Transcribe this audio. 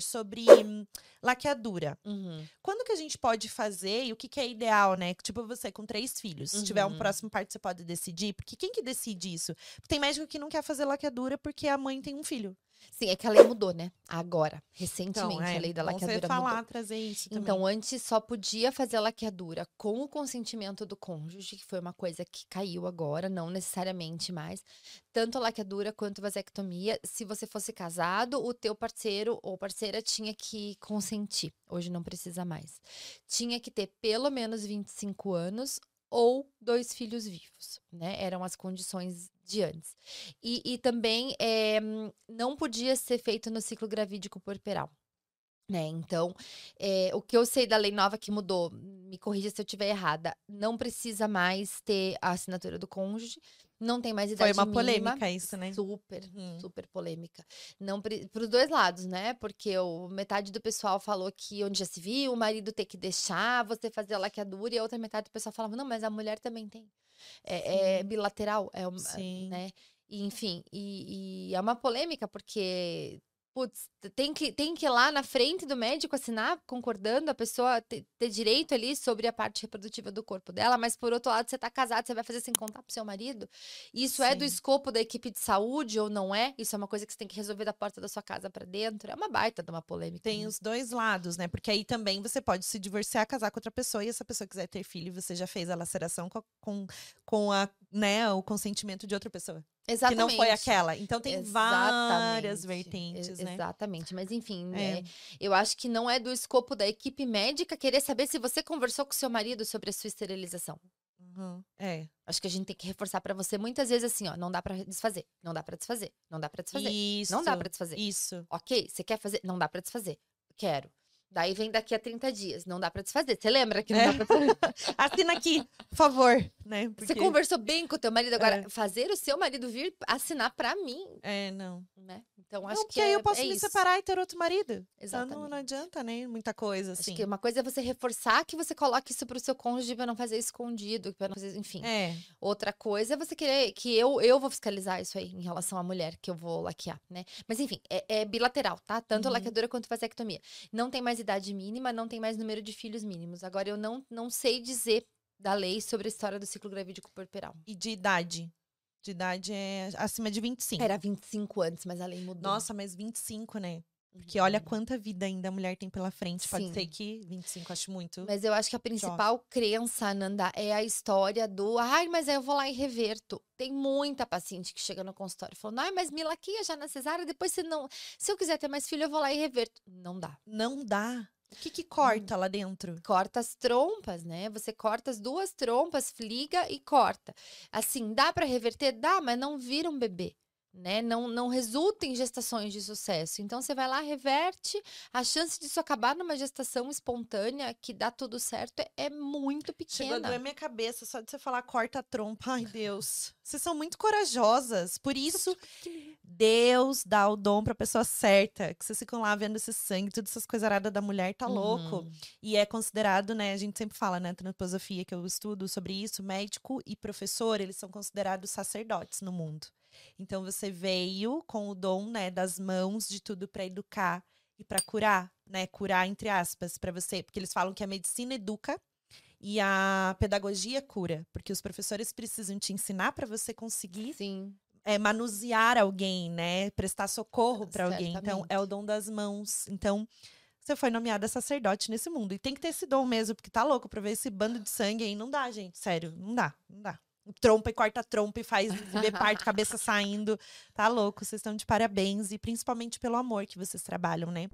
sobre laqueadura. Uhum. Quando que a gente pode fazer e o que, que é ideal, né? Tipo, você com três filhos. Se tiver um Uhum. próximo parto, você pode decidir. Porque quem que decide isso? Tem médico que não quer fazer laqueadura porque a mãe tem um filho. Sim, é que a lei mudou, né? Agora, recentemente, Então, é, a lei da laqueadura falar, mudou. trazer isso também. Então, antes só podia fazer a laqueadura com o consentimento do cônjuge, que foi uma coisa que caiu agora, não necessariamente mais. Tanto a laqueadura quanto a vasectomia. Se você fosse casado, o teu parceiro ou parceira tinha que consentir. Hoje não precisa mais. Tinha que ter pelo menos 25 anos ou dois filhos vivos, né? Eram as condições de antes. E, e também eh, não podia ser feito no ciclo gravídico puerperal. Né? Então, eh, o que eu sei da lei nova que mudou, me corrija se eu estiver errada, não precisa mais ter a assinatura do cônjuge, não tem mais Foi idade uma mínima. polêmica isso, né? Super, Uhum. super polêmica. Não para os dois lados, né? Porque o, metade do pessoal falou que onde já se viu, o marido ter que deixar você fazer a laqueadura, e a outra metade do pessoal falava, não, mas a mulher também tem. É, é bilateral, é uma, Sim. né? E, enfim, e, e é uma polêmica, porque putz, tem que, tem que ir lá na frente do médico assinar, concordando, a pessoa ter, ter direito ali sobre a parte reprodutiva do corpo dela, mas por outro lado, você tá casado, você vai fazer sem contar pro seu marido? Isso é do Sim. escopo da equipe de saúde ou não é? Isso é uma coisa que você tem que resolver da porta da sua casa pra dentro? É uma baita de uma polêmica. Tem né? os dois lados, né? Porque aí também você pode se divorciar, casar com outra pessoa, e essa pessoa quiser ter filho, você já fez a laceração com, com, com a, né, o consentimento de outra pessoa. Exatamente. Que não foi aquela. Então tem várias Exatamente. vertentes, E- né? Exatamente, mas enfim, É. é, eu acho que não é do escopo da equipe médica querer saber se você conversou com seu marido sobre a sua esterilização. Uhum. É. Acho que a gente tem que reforçar pra você muitas vezes assim, ó, não dá pra desfazer, não dá pra desfazer, não dá pra desfazer, Isso. não dá pra desfazer. Isso. Ok, você quer fazer? Não dá pra desfazer. Quero. Daí vem daqui a 30 dias, não dá pra desfazer. Você lembra que não É. dá pra desfazer? Assina aqui, por favor, né? Você Porque... conversou bem com o teu marido agora, É. fazer o seu marido vir assinar pra mim, É, não. né? Então Não, acho porque que aí é, eu posso é me isso. separar e ter outro marido. Então Exatamente. não, não adianta, né? Muita coisa, Acho assim. que uma coisa é você reforçar que você coloque isso pro seu cônjuge pra não fazer escondido, pra não fazer, enfim. É. Outra coisa é você querer que eu, eu vou fiscalizar isso aí em relação à mulher que eu vou laquear, né? Mas enfim, é, é bilateral, tá? Tanto Uhum. laqueadura quanto vasectomia. Não tem mais idade mínima, não tem mais número de filhos mínimos. Agora eu não, não sei dizer da lei sobre a história do ciclo gravídico puerperal. E de idade? De idade é acima de 25. Era 25 antes, mas a lei mudou. Nossa, mas 25, né? Porque olha Uhum. quanta vida ainda a mulher tem pela frente. Pode Sim. ser que 25, acho muito. Mas eu acho que a principal crença, Nanda, é a história do ai, mas aí eu vou lá e reverto. Tem muita paciente que chega no consultório falando, ai, mas me laqueia já na cesárea, depois se não. Se eu quiser ter mais filho, eu vou lá e reverto. Não dá. Não dá. O que que corta lá dentro? Corta as trompas, né? Você corta as duas trompas, liga e corta. Assim, dá pra reverter? Dá, mas não vira um bebê. Né? Não, não resulta em gestações de sucesso. Então você vai lá, reverte. A chance disso acabar numa gestação espontânea que dá tudo certo é, é muito Chegou a pequena. doer minha cabeça só de você falar corta a trompa. Ai, Deus. Vocês são muito corajosas. Por isso, Deus dá o dom pra pessoa certa. Que vocês ficam lá vendo esse sangue, todas essas coisas aradas da mulher, tá louco. Uhum. E é considerado, né? A gente sempre fala, né? Antroposofia, que eu estudo sobre isso, médico e professor, eles são considerados sacerdotes no mundo. Então você veio com o dom, né, das mãos de tudo pra educar e pra curar, né? Curar entre aspas pra você, porque eles falam que a medicina educa e a pedagogia cura, porque os professores precisam te ensinar pra você conseguir Sim. é, manusear alguém, né? Prestar socorro pra alguém. Então, é o dom das mãos. Então, você foi nomeada sacerdote nesse mundo. E tem que ter esse dom mesmo, porque tá louco pra ver esse bando de sangue aí. Não dá, gente. Sério, não dá, não dá trompa e corta trompa e faz ver parte, cabeça saindo. Tá louco, vocês estão de parabéns e principalmente pelo amor que vocês trabalham, né?